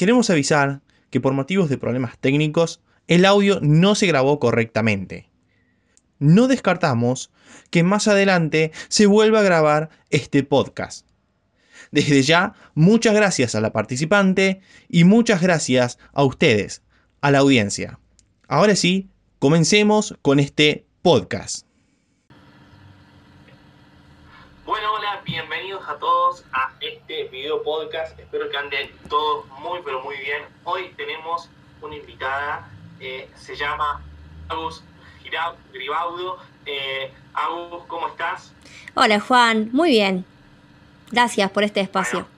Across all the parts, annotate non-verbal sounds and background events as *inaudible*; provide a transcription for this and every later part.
queremos avisar que por motivos de problemas técnicos, el audio no se grabó correctamente. No descartamos que más adelante se vuelva a grabar este podcast. Desde ya, muchas gracias a la participante y muchas gracias a ustedes, a la audiencia. Ahora sí, comencemos con este podcast. Bueno, hola, bienvenidos a todos a este video podcast. Espero que anden todos muy, pero muy bien. Hoy tenemos una invitada, eh, se llama Agus Gribaudo. Eh, Agus, ¿cómo estás? Hola Juan, muy bien. Gracias por este espacio.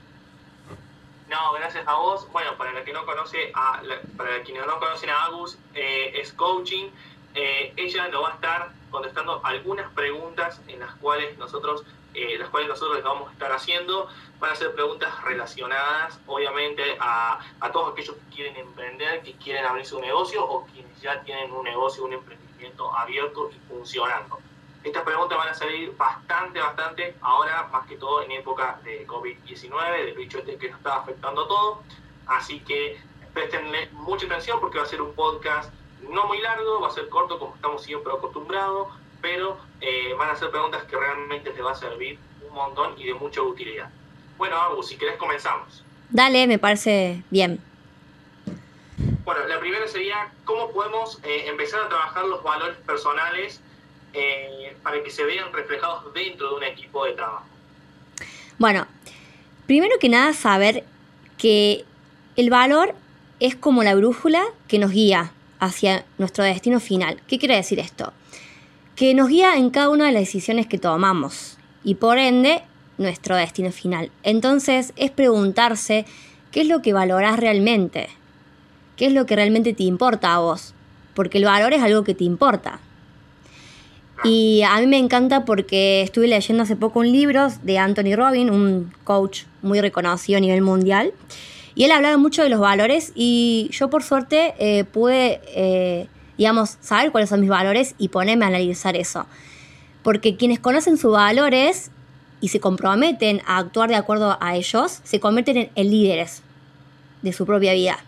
no, gracias a vos. Bueno, para la que no conoce a, para quienes no conocen a Agus, eh, es coaching. ella nos va a estar contestando algunas preguntas en las cuales nosotros eh, las cuales nosotros les vamos a estar haciendo. Van a ser preguntas relacionadas, obviamente, a, a todos aquellos que quieren emprender, que quieren abrir su negocio o quienes ya tienen un negocio, un emprendimiento abierto y funcionando. Estas preguntas van a salir bastante, bastante ahora, más que todo en época de COVID-19, del bicho este que nos está afectando a todo. Así que prestenle mucha atención porque va a ser un podcast no muy largo, va a ser corto como estamos siempre acostumbrados, pero eh, van a ser preguntas que realmente te va a servir un montón y de mucha utilidad. Bueno, Agus, si querés comenzamos. Dale, me parece bien. Bueno, la primera sería, ¿cómo podemos eh, empezar a trabajar los valores personales eh, para que se vean reflejados dentro de un equipo de trabajo? Bueno, primero que nada saber que el valor es como la brújula que nos guía hacia nuestro destino final. ¿Qué quiere decir esto? que nos guía en cada una de las decisiones que tomamos y por ende nuestro destino final. Entonces es preguntarse qué es lo que valoras realmente, qué es lo que realmente te importa a vos, porque el valor es algo que te importa. Y a mí me encanta porque estuve leyendo hace poco un libro de Anthony Robbins, un coach muy reconocido a nivel mundial, y él hablaba mucho de los valores y yo por suerte eh, pude... Eh, digamos, saber cuáles son mis valores y ponerme a analizar eso. Porque quienes conocen sus valores y se comprometen a actuar de acuerdo a ellos, se convierten en, líderes de su propia vida.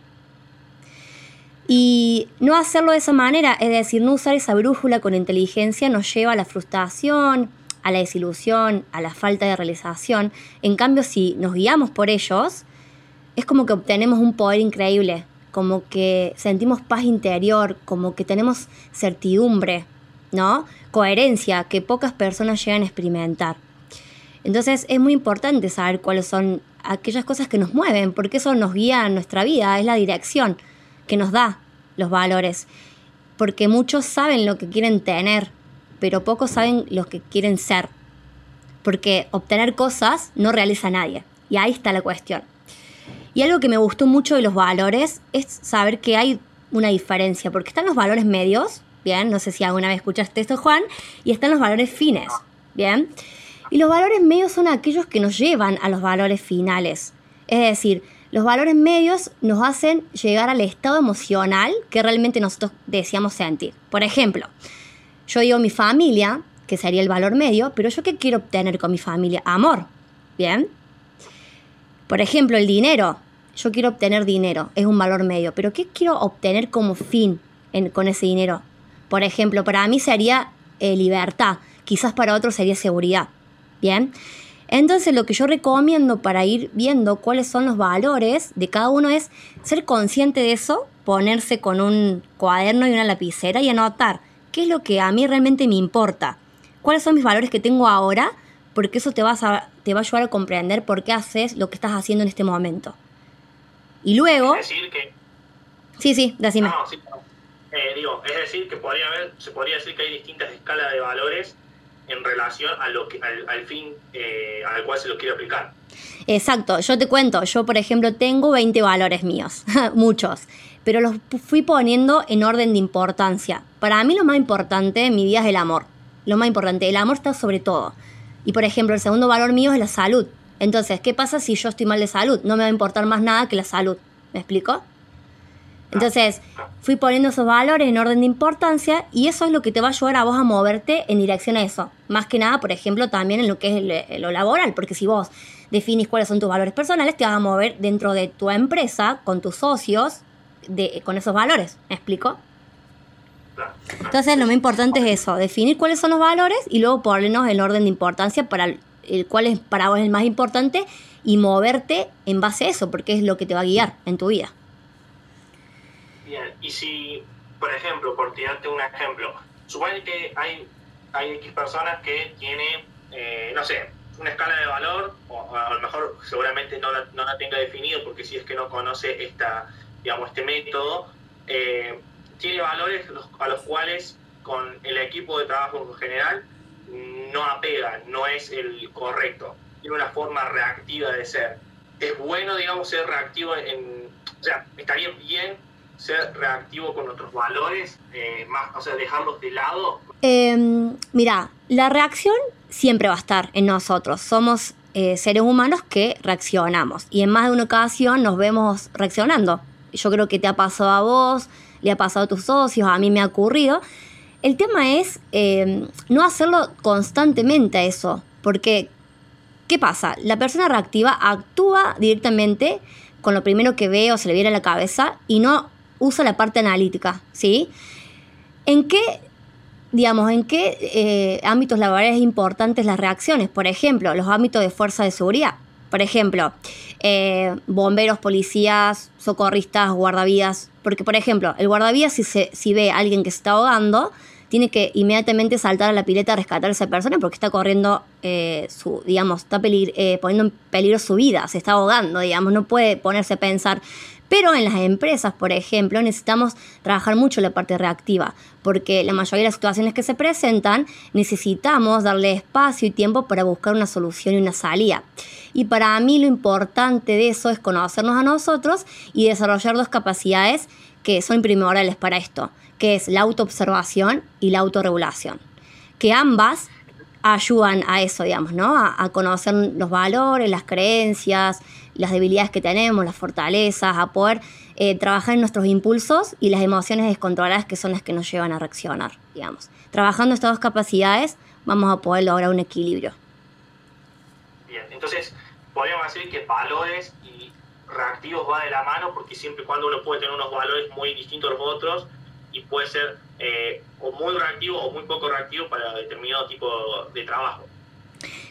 Y no hacerlo de esa manera, es decir, no usar esa brújula con inteligencia, nos lleva a la frustración, a la desilusión, a la falta de realización. En cambio, si nos guiamos por ellos, es como que obtenemos un poder increíble, como que sentimos paz interior, como que tenemos certidumbre, ¿no? Coherencia que pocas personas llegan a experimentar. Entonces es muy importante saber cuáles son aquellas cosas que nos mueven, porque eso nos guía en nuestra vida, es la dirección que nos da los valores. Porque muchos saben lo que quieren tener, pero pocos saben lo que quieren ser. Porque obtener cosas no realiza a nadie. Y ahí está la cuestión. Y algo que me gustó mucho de los valores es saber que hay una diferencia, porque están los valores medios, bien, no sé si alguna vez escuchaste esto, Juan, y están los valores fines, bien. Y los valores medios son aquellos que nos llevan a los valores finales. Es decir, los valores medios nos hacen llegar al estado emocional que realmente nosotros deseamos sentir. Por ejemplo, yo digo mi familia, que sería el valor medio, pero yo qué quiero obtener con mi familia? Amor, ¿bien? Por ejemplo, el dinero yo quiero obtener dinero, es un valor medio, pero ¿qué quiero obtener como fin con ese dinero? Por ejemplo, para mí sería eh, libertad, quizás para otros sería seguridad. Bien. Entonces lo que yo recomiendo para ir viendo cuáles son los valores de cada uno es ser consciente de eso, ponerse con un cuaderno y una lapicera y anotar qué es lo que a mí realmente me importa, cuáles son mis valores que tengo ahora, porque eso te, vas te va a ayudar a comprender por qué haces lo que estás haciendo en este momento. Y luego... Es decir que... Sí, sí, decime. No, sí, eh, digo, es decir que podría haber, se podría decir que hay distintas escalas de valores en relación a lo que, al, fin eh, al cual se lo quiere aplicar. Exacto, yo te cuento, yo por ejemplo tengo 20 valores míos, *laughs* muchos, pero los fui poniendo en orden de importancia. Para mí lo más importante en mi vida es el amor, lo más importante, el amor está sobre todo. Y por ejemplo, el segundo valor mío es la salud. Entonces, ¿qué pasa si yo estoy mal de salud? No me va a importar más nada que la salud. ¿Me explico? Entonces, fui poniendo esos valores en orden de importancia y eso es lo que te va a ayudar a vos a moverte en dirección a eso. Más que nada, por ejemplo, también en lo que es lo laboral, porque si vos definís cuáles son tus valores personales, te vas a mover dentro de tu empresa, con tus socios, de, con esos valores. ¿Me explico? Entonces lo más importante es eso, definir cuáles son los valores y luego ponernos el orden de importancia para el, cuál es para vos el más importante y moverte en base a eso, porque es lo que te va a guiar en tu vida. Bien, y si, por ejemplo, por tirarte un ejemplo, supone que hay, hay X personas que tienen, eh, no sé, una escala de valor, o a lo mejor seguramente no la, no la tenga definido porque si es que no conoce esta, digamos, este método, eh, tiene valores a los cuales con el equipo de trabajo en general no apega, no es el correcto, tiene una forma reactiva de ser. Es bueno, digamos, ser reactivo en, o sea, estaría bien ser reactivo con otros valores, eh, más, o sea, dejarlos de lado. Eh, mira, la reacción siempre va a estar en nosotros. Somos eh, seres humanos que reaccionamos y en más de una ocasión nos vemos reaccionando. Yo creo que te ha pasado a vos, le ha pasado a tus socios, a mí me ha ocurrido. El tema es em, no hacerlo constantemente a eso, porque ¿qué pasa? La persona reactiva actúa directamente con lo primero que ve o se le viene a la cabeza y no usa la parte analítica, ¿sí? ¿En qué, digamos, en qué eh, ámbitos laborales importantes las reacciones? Por ejemplo, los ámbitos de fuerza de seguridad. Por ejemplo, eh, bomberos, policías, socorristas, guardavías. Porque, por ejemplo, el guardavías, si, se, si ve a alguien que se está ahogando, tiene que inmediatamente saltar a la pileta a rescatar a esa persona porque está corriendo eh, su, digamos, está eh, poniendo en peligro su vida, se está ahogando, digamos, no puede ponerse a pensar. Pero en las empresas, por ejemplo, necesitamos trabajar mucho la parte reactiva, porque la mayoría de las situaciones que se presentan necesitamos darle espacio y tiempo para buscar una solución y una salida. Y para mí lo importante de eso es conocernos a nosotros y desarrollar dos capacidades que son primordiales para esto, que es la autoobservación y la autorregulación. Que ambas ayudan a eso, digamos, ¿no? A, conocer los valores, las creencias, las debilidades que tenemos, las fortalezas, a poder eh, trabajar en nuestros impulsos y las emociones descontroladas que son las que nos llevan a reaccionar, digamos. Trabajando estas dos capacidades vamos a poder lograr un equilibrio. Bien, entonces podríamos decir que valores y reactivos va de la mano porque siempre y cuando uno puede tener unos valores muy distintos a los otros y puede ser eh, o muy reactivo o muy poco reactivo para determinado tipo de trabajo.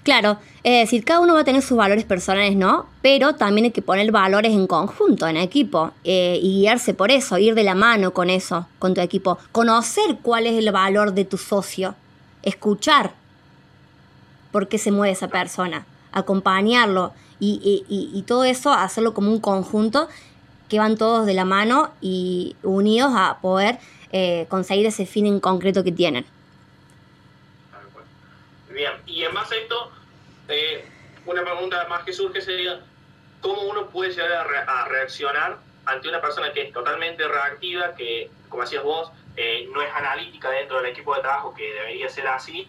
Claro, es decir, cada uno va a tener sus valores personales, ¿no? Pero también hay que poner valores en conjunto, en equipo, eh, y guiarse por eso, ir de la mano con eso, con tu equipo. Conocer cuál es el valor de tu socio, escuchar por qué se mueve esa persona, acompañarlo y, y todo eso, hacerlo como un conjunto que van todos de la mano y unidos a poder eh, conseguir ese fin en concreto que tienen. Bien, y en base a esto, eh, una pregunta más que surge sería, ¿cómo uno puede llegar a, reaccionar ante una persona que es totalmente reactiva, que, como decías vos, eh, no es analítica dentro del equipo de trabajo, que debería ser así,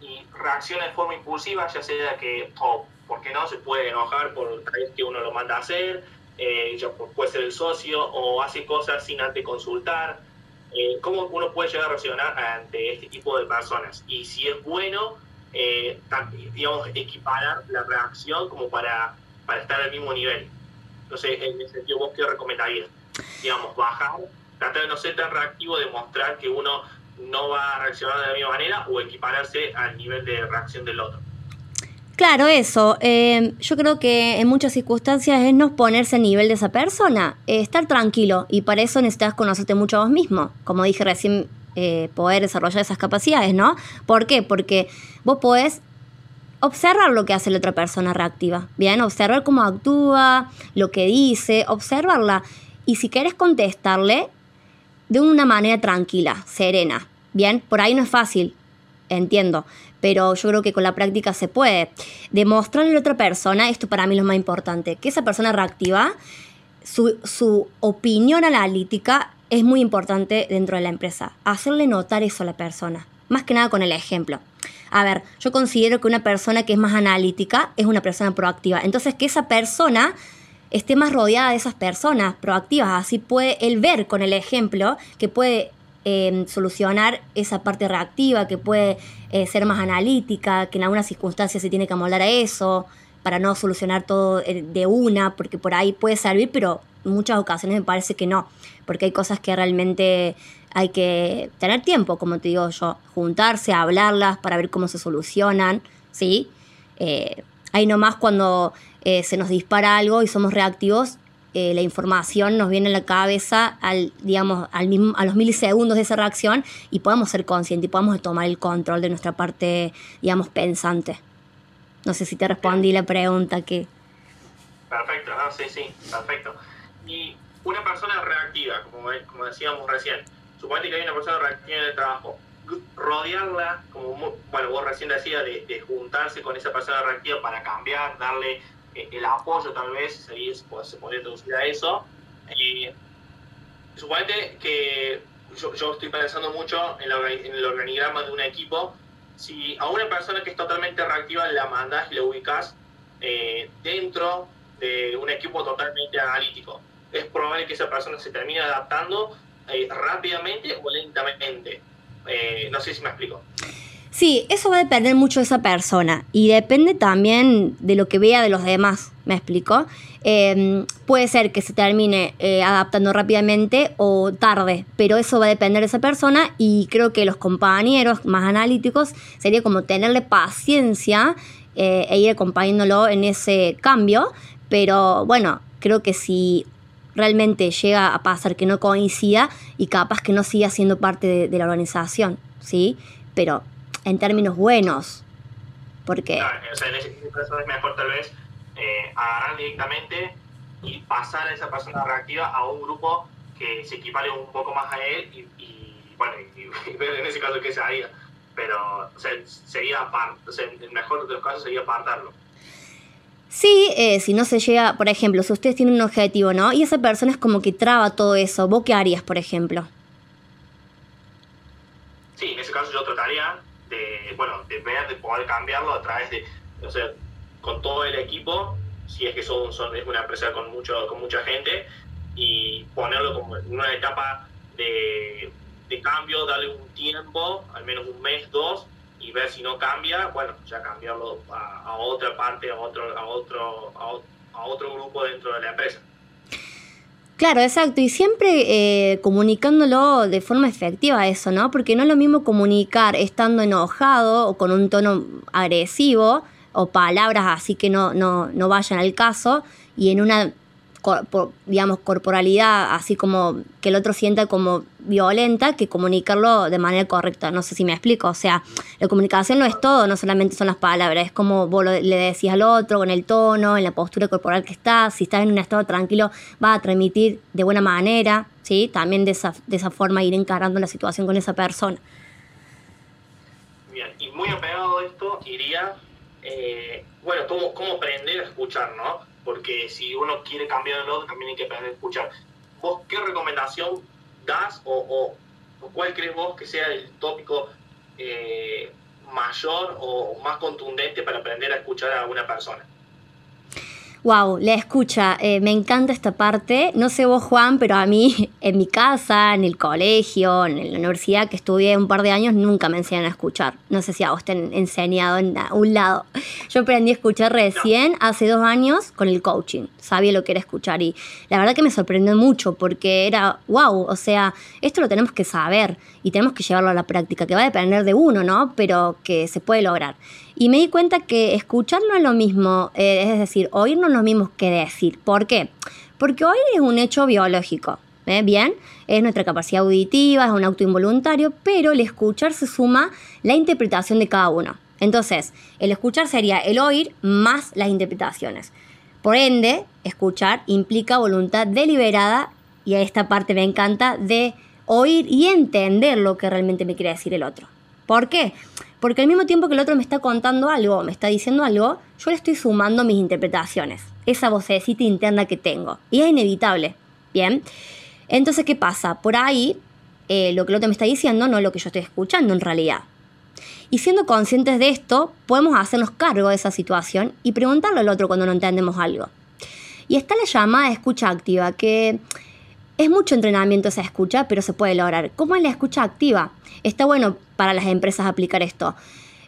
y reacciona de forma impulsiva, ya sea que, o porque no, se puede enojar por que uno lo manda a hacer, ya puede ser el socio, o hace cosas sin antes consultar, eh, cómo uno puede llegar a reaccionar ante este tipo de personas y si es bueno, eh, digamos, equiparar la reacción como para, para estar al mismo nivel. Entonces, en ese sentido, ¿vos qué recomendarías? Digamos, bajar, tratar de no ser tan reactivo, demostrar que uno no va a reaccionar de la misma manera o equipararse al nivel de reacción del otro. Claro, eso. Eh, yo creo que en muchas circunstancias es no ponerse a nivel de esa persona, eh, estar tranquilo y para eso necesitas conocerte mucho a vos mismo. Como dije recién, eh, poder desarrollar esas capacidades, ¿no? ¿Por qué? Porque vos podés observar lo que hace la otra persona reactiva, ¿bien? Observar cómo actúa, lo que dice, observarla. Y si querés contestarle de una manera tranquila, serena, ¿bien? Por ahí no es fácil, entiendo, pero yo creo que con la práctica se puede. Demostrarle a la otra persona, esto para mí es lo más importante, que esa persona reactiva, su, su opinión analítica es muy importante dentro de la empresa. Hacerle notar eso a la persona, más que nada con el ejemplo. A ver, yo considero que una persona que es más analítica es una persona proactiva. Entonces, que esa persona esté más rodeada de esas personas proactivas. Así puede él ver con el ejemplo que puede Em, solucionar esa parte reactiva, que puede eh, ser más analítica, que en algunas circunstancias se tiene que amoldar a eso, para no solucionar todo eh, de una, porque por ahí puede servir, pero en muchas ocasiones me parece que no, porque hay cosas que realmente hay que tener tiempo, como te digo yo, juntarse, hablarlas para ver cómo se solucionan, ¿sí? Eh, ahí nomás cuando eh, se nos dispara algo y somos reactivos, eh, la información nos viene a la cabeza al, digamos, al mismo, a los milisegundos de esa reacción y podemos ser conscientes y podemos tomar el control de nuestra parte, digamos, pensante. No sé si te respondí la pregunta que... Perfecto, ¿no? sí, sí, perfecto. Y una persona reactiva, como, como decíamos recién, suponete que hay una persona reactiva en el trabajo, rodearla, como bueno, vos recién decías, de, de juntarse con esa persona reactiva para cambiar, darle el apoyo tal vez, se, se podría traducir a eso. Eh, suponete que yo, yo, estoy pensando mucho en, el organigrama de un equipo. Si a una persona que es totalmente reactiva la mandas y la ubicas eh, dentro de un equipo totalmente analítico, es probable que esa persona se termine adaptando eh, rápidamente o lentamente. Eh, no sé si me explico. Sí, eso va a depender mucho de esa persona y depende también de lo que vea de los demás, ¿me explico? Em, puede ser que se termine eh, adaptando rápidamente o tarde, pero eso va a depender de esa persona y creo que los compañeros más analíticos sería como tenerle paciencia e ir acompañándolo en ese cambio, pero bueno, creo que si realmente llega a pasar que no coincida y capaz que no siga siendo parte de, la organización, ¿sí? Pero en términos buenos. Porque... o sea, en ese caso es mejor tal vez eh, agarrar directamente y pasar a esa persona reactiva a un grupo que se equipare un poco más a él y, bueno, y, ver *laughs* en ese caso qué se haría. Pero o sea, sería o sea, el mejor de los casos sería apartarlo. Sí, eh, si no se llega, por ejemplo, si ustedes tienen un objetivo, ¿no? Y esa persona es como que traba todo eso, ¿vos qué harías, por ejemplo? Sí, en ese caso yo trataría de, bueno, de ver, de poder cambiarlo a través de, o sea, con todo el equipo, si es que son, son es una empresa con, mucho, con mucha gente, y ponerlo como en una etapa de, de cambio, darle un tiempo, al menos un mes, dos, y ver si no cambia, bueno, ya cambiarlo a, a otra parte, a otro, a otro, a otro grupo dentro de la empresa. Claro, exacto, y siempre eh, comunicándolo de forma efectiva eso, ¿no? Porque no es lo mismo comunicar estando enojado o con un tono agresivo o palabras así que no, no, no vayan al caso y en una digamos, corporalidad, así como que el otro sienta como violenta, que comunicarlo de manera correcta. No sé si me explico. O sea, la comunicación no es todo, no solamente son las palabras, es como vos le decís al otro, con el tono, en la postura corporal que estás. Si estás en un estado tranquilo, vas a transmitir de buena manera, ¿sí? También de esa, de esa forma ir encarando la situación con esa persona. Bien, y muy apegado esto iría, eh, bueno, cómo, cómo aprender a escuchar, ¿no? Porque si uno quiere cambiar el otro, también hay que aprender a escuchar. ¿Vos qué recomendación das o, cuál crees vos que sea el tópico eh, mayor o más contundente para aprender a escuchar a una persona? Wow, la escucha, eh, me encanta esta parte. No sé vos, Juan, pero a mí *laughs* en mi casa, en el colegio, en la universidad que estudié un par de años, nunca me enseñan a escuchar. No sé si a vos te han enseñado en un lado. *laughs* Yo aprendí a escuchar recién, hace dos años, con el coaching. Sabía lo que era escuchar y la verdad que me sorprendió mucho porque era, wow, o sea, esto lo tenemos que saber y tenemos que llevarlo a la práctica, que va a depender de uno, ¿no? Pero que se puede lograr. Y me di cuenta que escuchar no es lo mismo, eh, es decir, oír no es lo mismo que decir. ¿Por qué? Porque oír es un hecho biológico. ¿eh? Bien, es nuestra capacidad auditiva, es un auto involuntario, pero el escuchar se suma la interpretación de cada uno. Entonces, el escuchar sería el oír más las interpretaciones. Por ende, escuchar implica voluntad deliberada, y a esta parte me encanta, de oír y entender lo que realmente me quiere decir el otro. ¿Por qué? Porque al mismo tiempo que el otro me está contando algo, me está diciendo algo, yo le estoy sumando mis interpretaciones, esa vocecita interna que tengo. Y es inevitable. Bien. Entonces, ¿qué pasa? Por ahí, eh, lo que el otro me está diciendo no es lo que yo estoy escuchando en realidad. Y siendo conscientes de esto, podemos hacernos cargo de esa situación y preguntarle al otro cuando no entendemos algo. Y está la llamada escucha activa, que es mucho entrenamiento esa escucha, pero se puede lograr. ¿Cómo es la escucha activa? Está bueno para las empresas aplicar esto.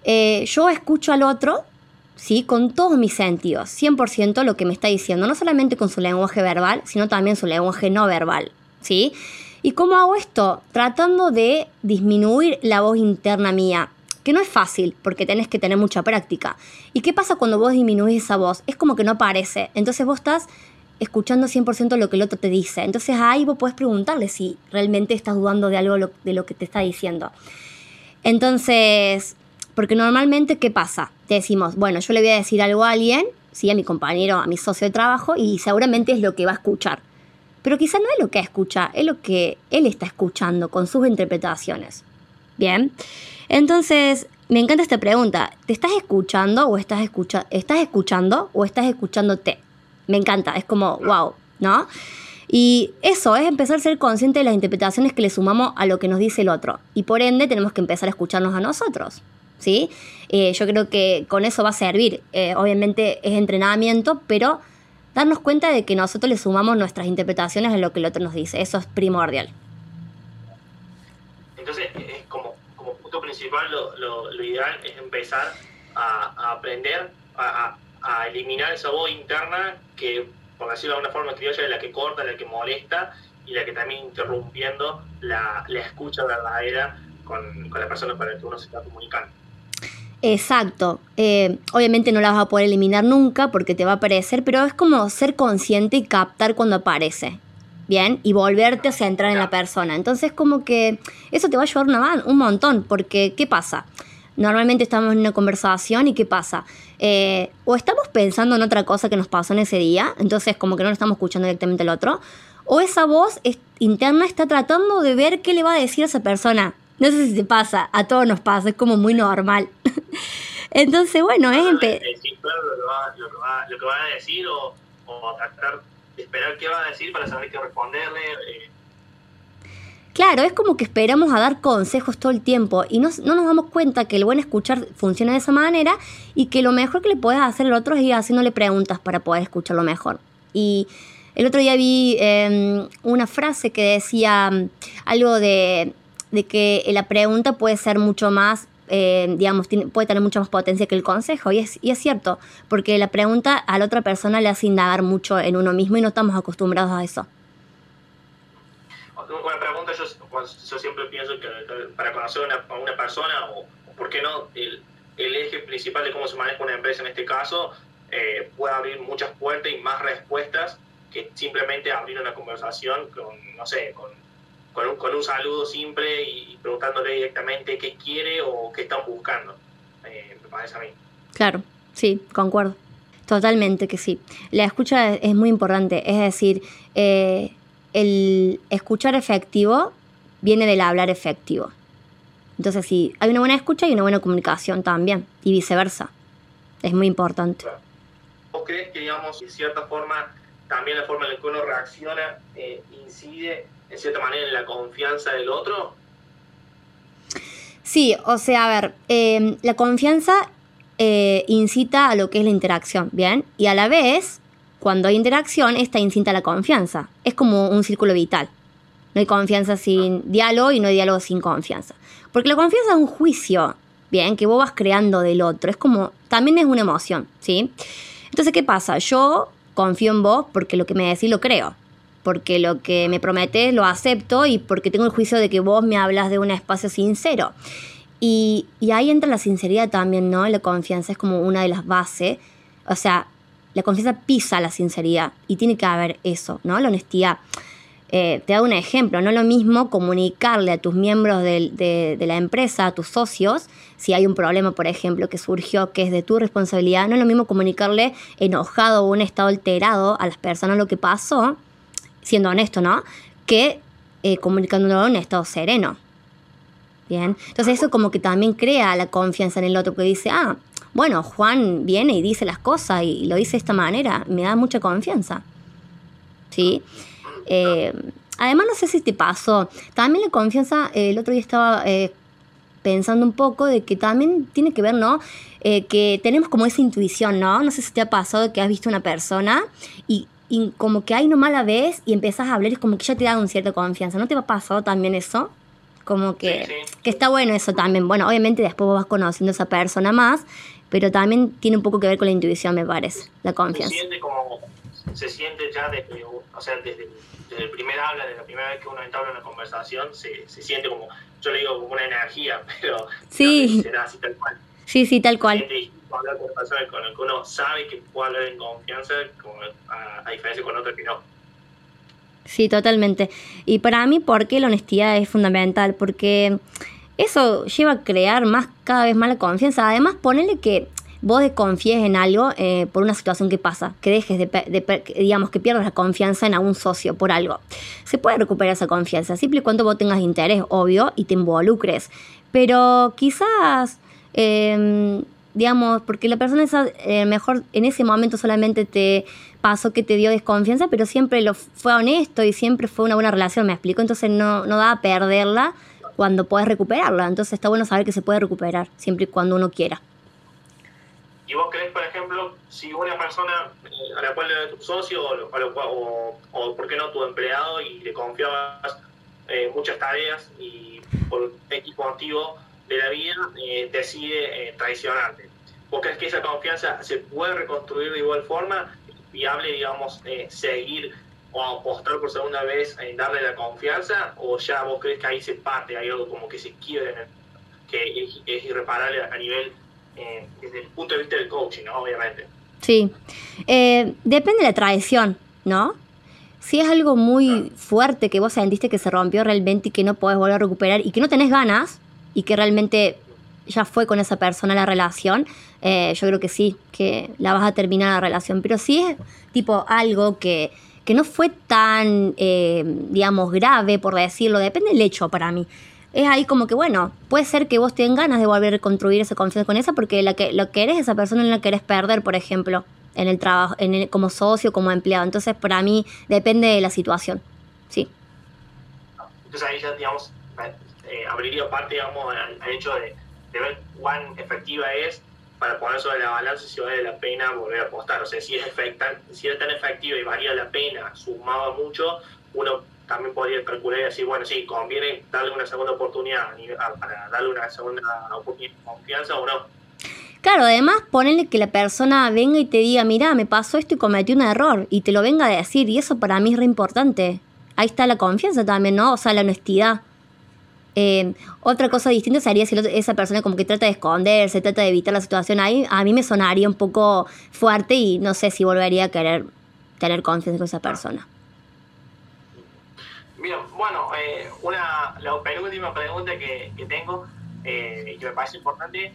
Eh, yo escucho al otro ¿sí? Con todos mis sentidos, 100% lo que me está diciendo, no solamente con su lenguaje verbal, sino también su lenguaje no verbal, ¿sí? ¿Y cómo hago esto? Tratando de disminuir la voz interna mía, que no es fácil porque tenés que tener mucha práctica. ¿Y qué pasa cuando vos disminuís esa voz? Es como que no aparece. Entonces vos estás escuchando 100% lo que el otro te dice. Entonces ahí vos podés preguntarle si realmente estás dudando de algo de lo que te está diciendo. Entonces, porque normalmente, ¿qué pasa? Te decimos, bueno, yo le voy a decir algo a alguien, sí, a mi compañero, a mi socio de trabajo, y seguramente es lo que va a escuchar. Pero quizá no es lo que escucha, es lo que él está escuchando con sus interpretaciones. Bien. Entonces, me encanta esta pregunta. ¿Te estás escuchando o estás, escucha estás escuchando o estás escuchándote? Me encanta, es como, wow, ¿no? Y eso es empezar a ser consciente de las interpretaciones que le sumamos a lo que nos dice el otro. Y por ende tenemos que empezar a escucharnos a nosotros. ¿sí? Eh, yo creo que con eso va a servir. Eh, obviamente es entrenamiento, pero darnos cuenta de que nosotros le sumamos nuestras interpretaciones a lo que el otro nos dice. Eso es primordial. Entonces, es como, como punto principal, lo, lo, ideal es empezar a, aprender a, a, eliminar esa voz interna que, por decirlo de alguna forma criolla, es la que corta, la que molesta y la que también interrumpiendo la, la escucha verdadera con, con la persona para la que uno se está comunicando. Exacto. Eh, obviamente no la vas a poder eliminar nunca porque te va a aparecer, pero es como ser consciente y captar cuando aparece. Bien, y volverte a centrar en la persona. Entonces, como que eso te va a ayudar una, un montón, porque ¿qué pasa? Normalmente estamos en una conversación y ¿qué pasa? Eh, o estamos pensando en otra cosa que nos pasó en ese día, entonces como que no lo estamos escuchando directamente al otro, o esa voz interna está tratando de ver qué le va a decir a esa persona. No sé si te pasa, a todos nos pasa, es como muy normal. *laughs* Entonces, bueno, es... lo, que va, a decir o, tratar de esperar qué va a decir para saber qué responderle. Eh. Claro, es como que esperamos a dar consejos todo el tiempo y no, no, nos damos cuenta que el buen escuchar funciona de esa manera y que lo mejor que le puedes hacer al otro es ir haciéndole preguntas para poder escucharlo mejor. Y el otro día vi em, una frase que decía mm, algo de que la pregunta puede ser mucho más, eh, digamos, puede tener mucha más potencia que el consejo. Y es, y es cierto, porque la pregunta a la otra persona le hace indagar mucho en uno mismo y no estamos acostumbrados a eso. Una pregunta, yo, siempre pienso que para conocer a una persona, o, por qué no, el, eje principal de cómo se maneja una empresa en este caso, eh, puede abrir muchas puertas y más respuestas que simplemente abrir una conversación con, no sé, con con un, saludo simple y preguntándole directamente qué quiere o qué están buscando, eh, me parece a mí. Claro, sí, concuerdo. Totalmente que sí. La escucha es muy importante, es decir, eh, el escuchar efectivo viene del hablar efectivo. Entonces, sí, hay una buena escucha y una buena comunicación también, y viceversa. Es muy importante. ¿Vos crees que, digamos, de cierta forma, también la forma en la que uno reacciona eh, incide en cierta manera en la confianza del otro? Sí, o sea, a ver, em, la confianza eh, incita a lo que es la interacción, ¿bien? Y a la vez, cuando hay interacción, esta incita a la confianza. Es como un círculo vital. No hay confianza sin diálogo y no hay diálogo sin confianza. Porque la confianza es un juicio, ¿bien? Que vos vas creando del otro. Es como, también es una emoción, ¿sí? Entonces, ¿qué pasa? Yo confío en vos porque lo que me decís lo creo porque lo que me prometes lo acepto y porque tengo el juicio de que vos me hablas de un espacio sincero. Y, ahí entra la sinceridad también, ¿no? La confianza es como una de las bases. O sea, la confianza pisa la sinceridad y tiene que haber eso, ¿no? La honestidad. Eh, te hago un ejemplo, no lo mismo comunicarle a tus miembros de, de, la empresa, a tus socios, si hay un problema, por ejemplo, que surgió que es de tu responsabilidad, no es lo mismo comunicarle enojado o un estado alterado a las personas lo que pasó, siendo honesto, ¿no? Que eh, comunicándolo en estado sereno. Bien, entonces eso como que también crea la confianza en el otro que dice, ah, bueno, Juan viene y dice las cosas y lo dice de esta manera, me da mucha confianza. ¿Sí? Eh, además, no sé si te pasó, también la confianza, eh, el otro día estaba eh, pensando un poco de que también tiene que ver, ¿no? que tenemos como esa intuición, ¿no? No sé si te ha pasado que has visto una persona y y como que hay nomás la ves y empezás a hablar, es como que ya te da un cierta confianza. ¿No te ha pasado también eso? Como que, que está bueno eso también. Bueno, obviamente después vos vas conociendo a esa persona más, pero también tiene un poco que ver con la intuición, me parece, la confianza. Se siente como, se siente ya desde, o sea, desde, el primer habla, desde la primera vez que uno entabla una conversación, se, se siente como, yo le digo como una energía, *laughs* pero sí. será así tal cual. Sí, sí, tal cual. Se hablar con personas con las que uno sabe que puede hablar en confianza, como a, a diferencia con otros que no. Sí, totalmente. Y para mí, ¿por qué la honestidad es fundamental? Porque eso lleva a crear más, cada vez más la confianza. Además, ponerle que vos desconfíes en algo eh, por una situación que pasa, que dejes de, digamos, que pierdas la confianza en algún socio por algo. Se puede recuperar esa confianza, siempre y cuando vos tengas interés, obvio, y te involucres. Pero quizás, em, digamos, porque la persona esa, eh, mejor en ese momento solamente te pasó que te dio desconfianza, pero siempre lo fue honesto y siempre fue una buena relación, me explico, entonces no, no da a perderla cuando puedes recuperarla. Entonces está bueno saber que se puede recuperar siempre y cuando uno quiera. ¿Y vos crees, por ejemplo, si una persona eh, a la cual era tu socio o, o, por qué no tu empleado y le confiabas eh, muchas tareas y por X motivo de la vida eh, decide traicionarte? ¿Vos crees que esa confianza se puede reconstruir de igual forma? ¿Es viable, digamos, seguir o apostar por segunda vez en darle la confianza? ¿O ya vos crees que ahí se parte, hay algo como que se quiere, que es, irreparable a nivel, eh, desde el punto de vista del coaching, ¿no? Obviamente. Sí, eh, depende de la tradición, ¿no? Si es algo muy fuerte que vos sentiste que se rompió realmente y que no podés volver a recuperar y que no tenés ganas y que realmente ya fue con esa persona la relación, eh, yo creo que sí, que la vas a terminar la relación. Pero si es tipo algo que que no fue tan, eh, digamos, grave, por decirlo, depende del hecho para mí. Es ahí como que, bueno, puede ser que vos tengas ganas de volver a construir esa confianza con esa, porque la que, lo que eres, esa persona no la querés perder, por ejemplo, en el trabajo, en el, como socio, como empleado. Entonces, para mí, depende de la situación. Sí. Entonces ahí ya, digamos, eh, abriría parte, digamos, al, hecho de, de ver cuán efectiva es para poner sobre la balanza si vale la pena volver a apostar. O sea, si es, si es tan efectivo y valía la pena, sumaba mucho, uno también podría calcular y decir, bueno, sí, conviene darle una segunda oportunidad para darle una segunda oportunidad confianza o no. Claro, además ponerle que la persona venga y te diga, mira, me pasó esto y cometí un error, y te lo venga a decir, y eso para mí es re importante. Ahí está la confianza también, ¿no? O sea, la honestidad. Eh, otra cosa distinta sería si esa persona como que trata de esconderse, trata de evitar la situación ahí, a mí me sonaría un poco fuerte y no sé si volvería a querer tener confianza con esa persona. Bien, bueno, eh, una, la penúltima pregunta que, que tengo eh, y que me parece importante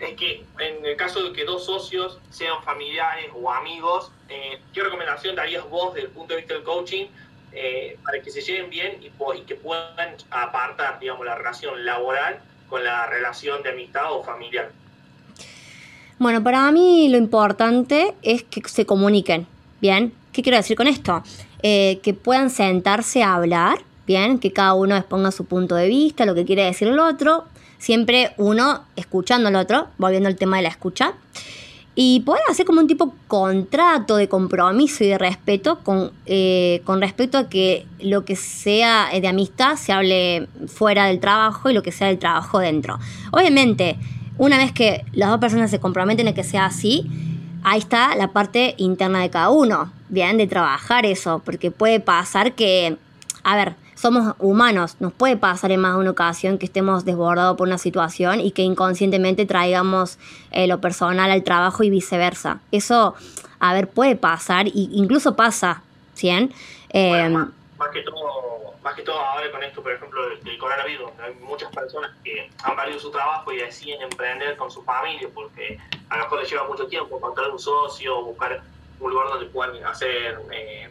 es que en el caso de que dos socios sean familiares o amigos, ¿qué recomendación darías vos desde el punto de vista del coaching eh, para que se lleven bien y, que puedan apartar, digamos, la relación laboral con la relación de amistad o familiar. Bueno, para mí lo importante es que se comuniquen, ¿bien? ¿Qué quiero decir con esto? Eh, que puedan sentarse a hablar, ¿bien? Que cada uno exponga su punto de vista, lo que quiere decir el otro, siempre uno escuchando al otro, volviendo al tema de la escucha y poder hacer como un tipo contrato de compromiso y de respeto con, eh, con respecto a que lo que sea de amistad se hable fuera del trabajo y lo que sea del trabajo dentro. Obviamente, una vez que las dos personas se comprometen a que sea así, ahí está la parte interna de cada uno, bien, de trabajar eso, porque puede pasar que, a ver, somos humanos, nos puede pasar en más de una ocasión que estemos desbordados por una situación y que inconscientemente traigamos eh, lo personal al trabajo y viceversa. Eso, a ver, puede pasar, e incluso pasa, ¿sí? Eh, más, que todo, más que todo ahora con esto, por ejemplo, del, coronavirus, hay muchas personas que han perdido su trabajo y deciden emprender con su familia porque a lo mejor les lleva mucho tiempo encontrar un socio, buscar un lugar donde puedan hacer, eh,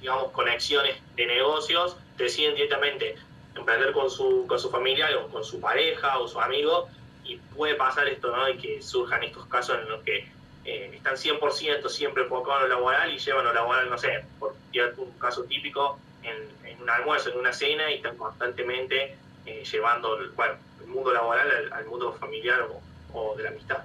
digamos, conexiones de negocios deciden directamente emprender con su, con su familia o con su pareja o su amigo y puede pasar esto, ¿no? Y que surjan estos casos en los que eh, están 100% siempre enfocados en lo laboral y llevan lo laboral, no sé, por un caso típico, en, un almuerzo, en una cena y están constantemente eh, llevando bueno, el mundo laboral al, mundo familiar o, de la amistad.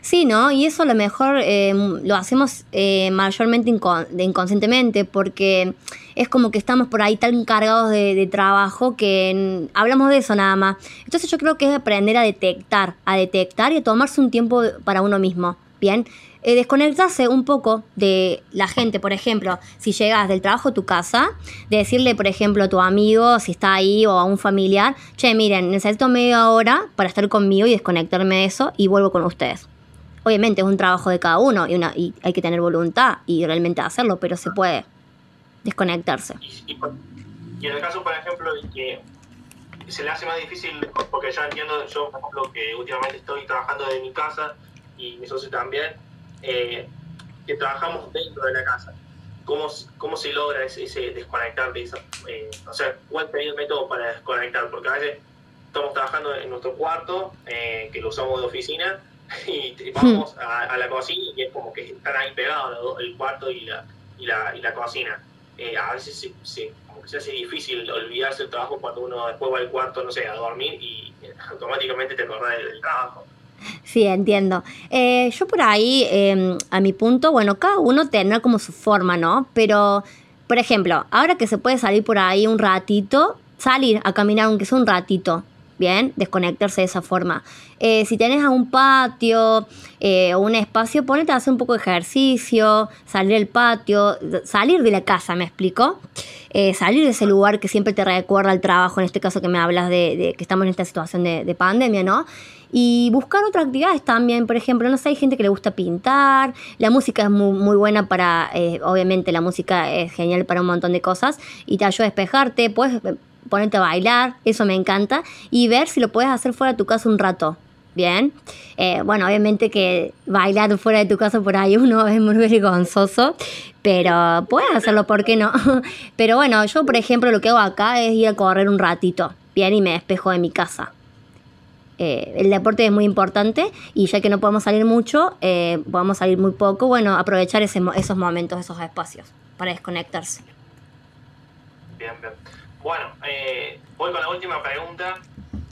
Sí, ¿no? Y eso a lo mejor eh, lo hacemos eh, mayormente inconscientemente porque es como que estamos por ahí tan encargados de, trabajo que hablamos de eso nada más. Entonces yo creo que es aprender a detectar, a detectar y a tomarse un tiempo para uno mismo. Bien, eh, desconectarse un poco de la gente, por ejemplo, si llegas del trabajo a tu casa, de decirle, por ejemplo, a tu amigo, si está ahí, o a un familiar, che, miren, necesito media hora para estar conmigo y desconectarme de eso y vuelvo con ustedes. Obviamente es un trabajo de cada uno y, una, y hay que tener voluntad y realmente hacerlo, pero se puede desconectarse. Y, en el caso, por ejemplo, que se le hace más difícil, porque yo entiendo, yo por ejemplo, que últimamente estoy trabajando desde mi casa y mi socio también, eh, que trabajamos dentro de la casa. ¿Cómo, cómo se logra ese, desconectar de esa, eh, o sea, cuál sería el método para desconectar? Porque a veces estamos trabajando en nuestro cuarto, eh, que lo usamos de oficina, *laughs* y, vamos a, la cocina y es como que están ahí pegados el cuarto y la, y la, y la cocina. Eh, a veces se, se, como que se hace difícil olvidarse el trabajo cuando uno después va al cuarto, no sé, a dormir y automáticamente te acordás del, trabajo. Sí, entiendo. Eh, yo por ahí, em, a mi punto, bueno, cada uno tendrá como su forma, ¿no? Pero, por ejemplo, ahora que se puede salir por ahí un ratito, salir a caminar aunque sea un ratito, Bien, desconectarse de esa forma. Eh, si tenés un patio eh, o un espacio, ponete a hacer un poco de ejercicio, salir al patio, salir de la casa, ¿me explico? Eh, salir de ese lugar que siempre te recuerda al trabajo, en este caso que me hablas de, que estamos en esta situación de, pandemia, ¿no? Y buscar otras actividades también, por ejemplo, no sé, hay gente que le gusta pintar, la música es muy, muy buena para, obviamente la música es genial para un montón de cosas y te ayuda a despejarte, puedes ponerte a bailar, eso me encanta, y ver si lo puedes hacer fuera de tu casa un rato. Bien, eh, bueno, obviamente que bailar fuera de tu casa por ahí uno *laughs* es muy vergonzoso, pero puedes hacerlo, ¿por qué no? *laughs* Pero bueno, yo por ejemplo lo que hago acá es ir a correr un ratito, bien, y me despejo de mi casa. Eh, el deporte es muy importante y ya que no podemos salir mucho, eh, podemos salir muy poco, bueno, aprovechar esos momentos, esos espacios para desconectarse. Bien. Bueno, eh, voy con la última pregunta,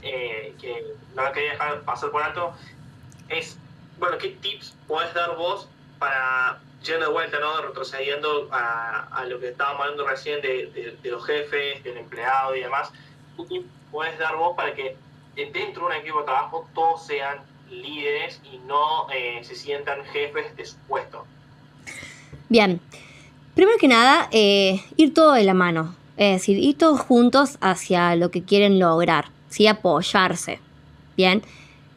eh, que no quería dejar pasar por alto. Es, bueno, ¿qué tips puedes dar vos para, yendo de vuelta, ¿no? retrocediendo a, lo que estábamos hablando recién de, los jefes, del empleado y demás? ¿Qué tips puedes dar vos para que dentro de un equipo de trabajo todos sean líderes y no eh, se sientan jefes de su puesto? Bien. Primero que nada, ir todo de la mano. Es decir, ir todos juntos hacia lo que quieren lograr, ¿sí? apoyarse. Bien,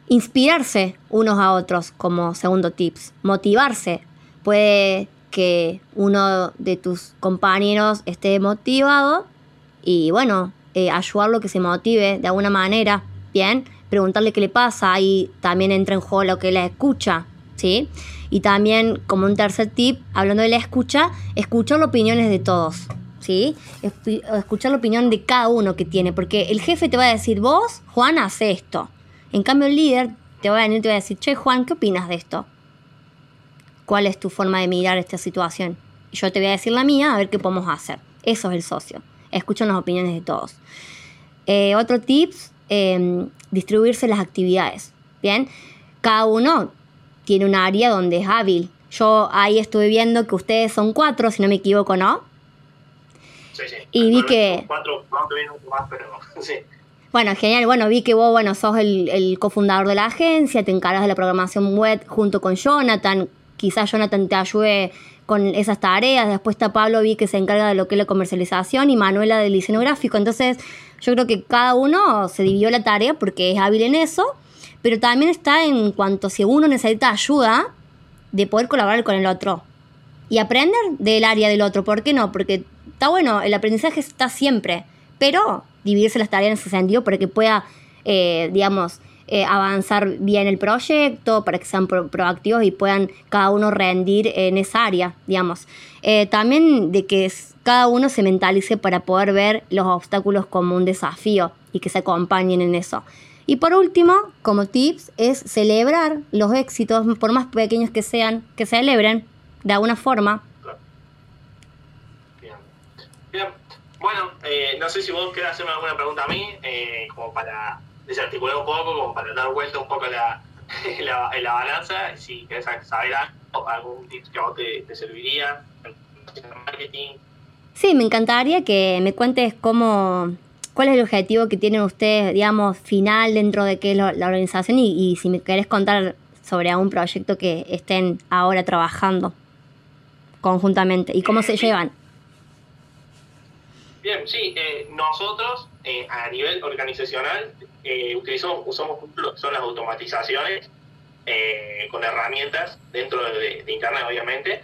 inspirarse unos a otros como segundo tips, motivarse. Puede que uno de tus compañeros esté motivado y bueno, eh, ayudarlo a que se motive de alguna manera, bien, preguntarle qué le pasa y también entra en juego lo que la escucha, ¿sí? Y también como un tercer tip, hablando de la escucha, escuchar las opiniones de todos, ¿sí? Escuchar la opinión de cada uno que tiene, porque el jefe te va a decir, vos, Juan, hace esto. En cambio, el líder te va a venir y te va a decir, che, Juan, ¿qué opinas de esto? ¿Cuál es tu forma de mirar esta situación? Yo te voy a decir la mía, a ver qué podemos hacer. Eso es el socio. Escuchan las opiniones de todos. Eh, otro tips, em, distribuirse las actividades. Bien, cada uno tiene un área donde es hábil. Yo ahí estuve viendo que ustedes son cuatro, si no me equivoco, ¿no? Y vi que... *laughs* Bueno, genial. Bueno, vi que vos, bueno, sos el, cofundador de la agencia, te encargas de la programación web junto con Jonathan. Quizás Jonathan te ayude con esas tareas. Después está Pablo, vi que se encarga de lo que es la comercialización y Manuela del diseño gráfico. Entonces, yo creo que cada uno se dividió la tarea porque es hábil en eso. Pero también está en cuanto si uno necesita ayuda de poder colaborar con el otro y aprender del área del otro. ¿Por qué no? Porque está bueno, el aprendizaje está siempre, pero dividirse las tareas en ese sentido para que pueda, eh, digamos, eh, avanzar bien el proyecto, para que sean proactivos y puedan cada uno rendir en esa área, digamos. Eh, también de que cada uno se mentalice para poder ver los obstáculos como un desafío y que se acompañen en eso. Y por último, como tips, es celebrar los éxitos, por más pequeños que sean, que celebren de alguna forma. Bien. Bien. Bueno, eh, no sé si vos querés hacerme alguna pregunta a mí, eh, como para desarticular un poco, como para dar vuelta un poco la, *laughs* la, la balanza, si querés saber algo, algún tip que a vos te, te serviría, marketing. Sí, me encantaría que me cuentes cómo, cuál es el objetivo que tienen ustedes, digamos, final dentro de qué es la organización y, y si me querés contar sobre algún proyecto que estén ahora trabajando conjuntamente y cómo se llevan. Bien, sí, eh, nosotros eh, a nivel organizacional eh, utilizamos, usamos son las automatizaciones con herramientas dentro de, Internet, obviamente.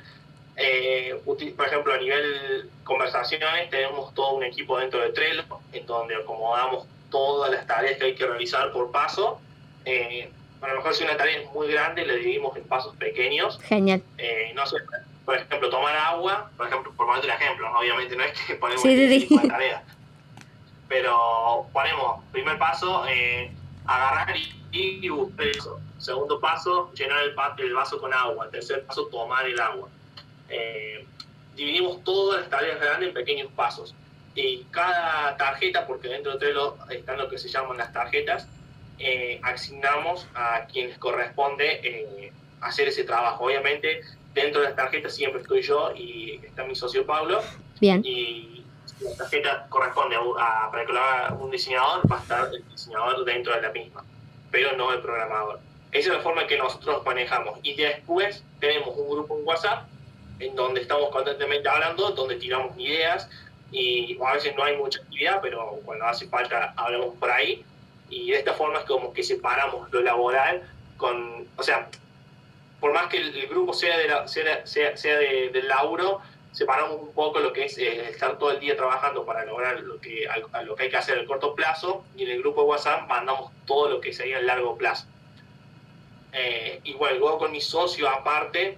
por ejemplo, a nivel conversaciones tenemos todo un equipo dentro de Trello en donde acomodamos todas las tareas que hay que realizar por paso. a lo mejor si una tarea es muy grande, la dividimos en pasos pequeños. Genial. no sé, por ejemplo, tomar agua, por ejemplo, por ponerte el ejemplo, obviamente no es que *laughs* ponemos sí, sí, tarea, pero ponemos, primer paso, eh, agarrar y, y, eso. Segundo paso, llenar el, el, vaso con agua. Tercer paso, tomar el agua. Eh, dividimos todas las tareas grandes en pequeños pasos. Y cada tarjeta, porque dentro de Trello están lo que se llaman las tarjetas, eh, asignamos a quienes corresponde hacer ese trabajo. Obviamente, dentro de las tarjetas siempre estoy yo y está mi socio Pablo. Bien. Y la tarjeta corresponde a, para que lo haga un diseñador, va a estar el diseñador dentro de la misma, pero no el programador. Esa es la forma que nosotros manejamos. Y después tenemos un grupo en WhatsApp en donde estamos constantemente hablando, donde tiramos ideas y a veces no hay mucha actividad, pero cuando hace falta hablamos por ahí. Y de esta forma es como que separamos lo laboral con, o sea, por más que el, grupo sea, de sea, sea, de, del laburo, separamos un poco lo que es eh, estar todo el día trabajando para lograr lo que, lo que hay que hacer a corto plazo y en el grupo de WhatsApp mandamos todo lo que sería a largo plazo. Eh, igual, luego con mi socio aparte,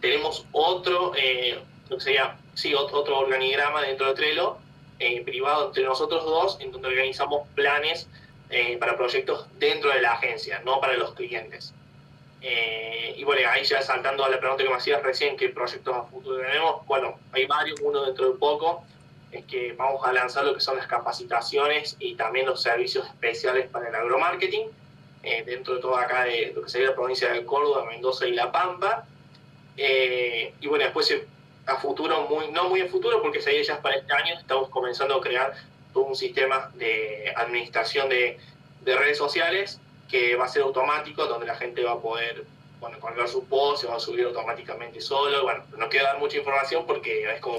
tenemos otro, eh, lo que sería, sí, otro, organigrama dentro de Trello, eh, privado entre nosotros dos, en donde organizamos planes para proyectos dentro de la agencia, no para los clientes. Eh, y bueno, ahí ya saltando a la pregunta que me hacías recién, ¿qué proyectos a futuro tenemos? Bueno, hay varios, uno dentro de poco, es que vamos a lanzar lo que son las capacitaciones y también los servicios especiales para el agromarketing, eh, dentro de todo acá de lo que sería la provincia de Córdoba, Mendoza y La Pampa. Eh, y bueno, después a futuro, muy, no muy a futuro, porque sería ya para este año, estamos comenzando a crear todo un sistema de administración de, de redes sociales que va a ser automático, donde la gente va a poder bueno, colgar su post, se va a subir automáticamente solo. Bueno, no quiero dar mucha información porque es como,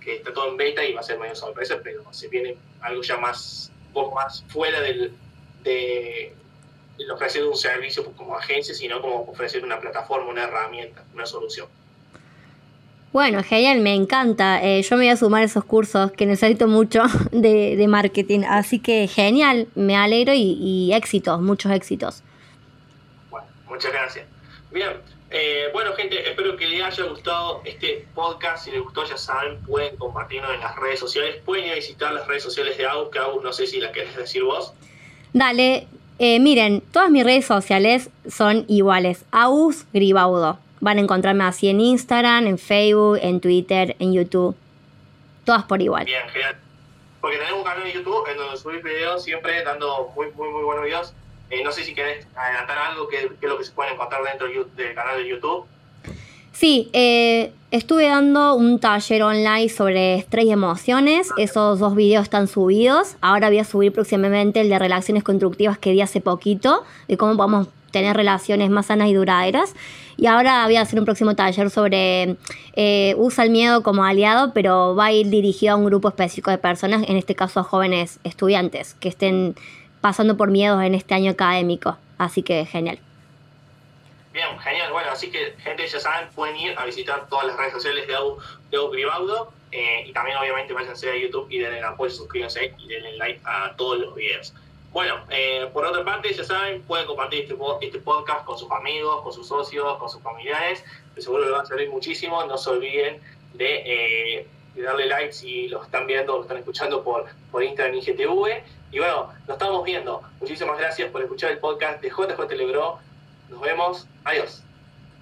que está todo en beta y va a ser medio sorpresa, pero se viene algo ya más, un poco más fuera del, de, de ofrecer un servicio como agencia, sino como ofrecer una plataforma, una herramienta, una solución. Bueno, genial, me encanta. Eh, yo me voy a sumar a esos cursos que necesito mucho *laughs* de, marketing. Así que genial, me alegro y, éxitos, muchos éxitos. Bueno, muchas gracias. Bien, eh, bueno gente, espero que les haya gustado este podcast. Si les gustó, ya saben, pueden compartirlo en las redes sociales. Pueden ir a visitar las redes sociales de Agus, que Agus no sé si las querés decir vos. Dale, eh, miren, todas mis redes sociales son iguales. Agus Gribaudo. Van a encontrarme así en Instagram, en Facebook, en Twitter, en YouTube. Todas por igual. Bien, genial. Porque tenemos un canal de YouTube en donde subís videos siempre dando muy, muy, muy buenos videos. Eh, no sé si querés adelantar algo, que, es lo que se puede encontrar dentro del canal de YouTube. Sí, eh, estuve dando un taller online sobre estrés y emociones. Esos dos videos están subidos. Ahora voy a subir próximamente el de relaciones constructivas que di hace poquito, de cómo podemos tener relaciones más sanas y duraderas. Y ahora voy a hacer un próximo taller sobre eh, usa el miedo como aliado, pero va a ir dirigido a un grupo específico de personas, en este caso a jóvenes estudiantes que estén pasando por miedos en este año académico. Así que genial. Bien, genial. Bueno, así que gente ya saben, pueden ir a visitar todas las redes sociales de Au, de eh, y también obviamente váyanse a YouTube y denle apoyo, suscríbanse y denle like a todos los videos. Bueno, eh, por otra parte, ya saben, pueden compartir este, este, podcast con sus amigos, con sus socios, con sus familiares. De seguro les va a servir muchísimo. No se olviden de, eh, darle like si lo están viendo o lo están escuchando por, por Instagram y GTV. Y bueno, nos estamos viendo. Muchísimas gracias por escuchar el podcast de JJ Lebro. Nos vemos. Adiós.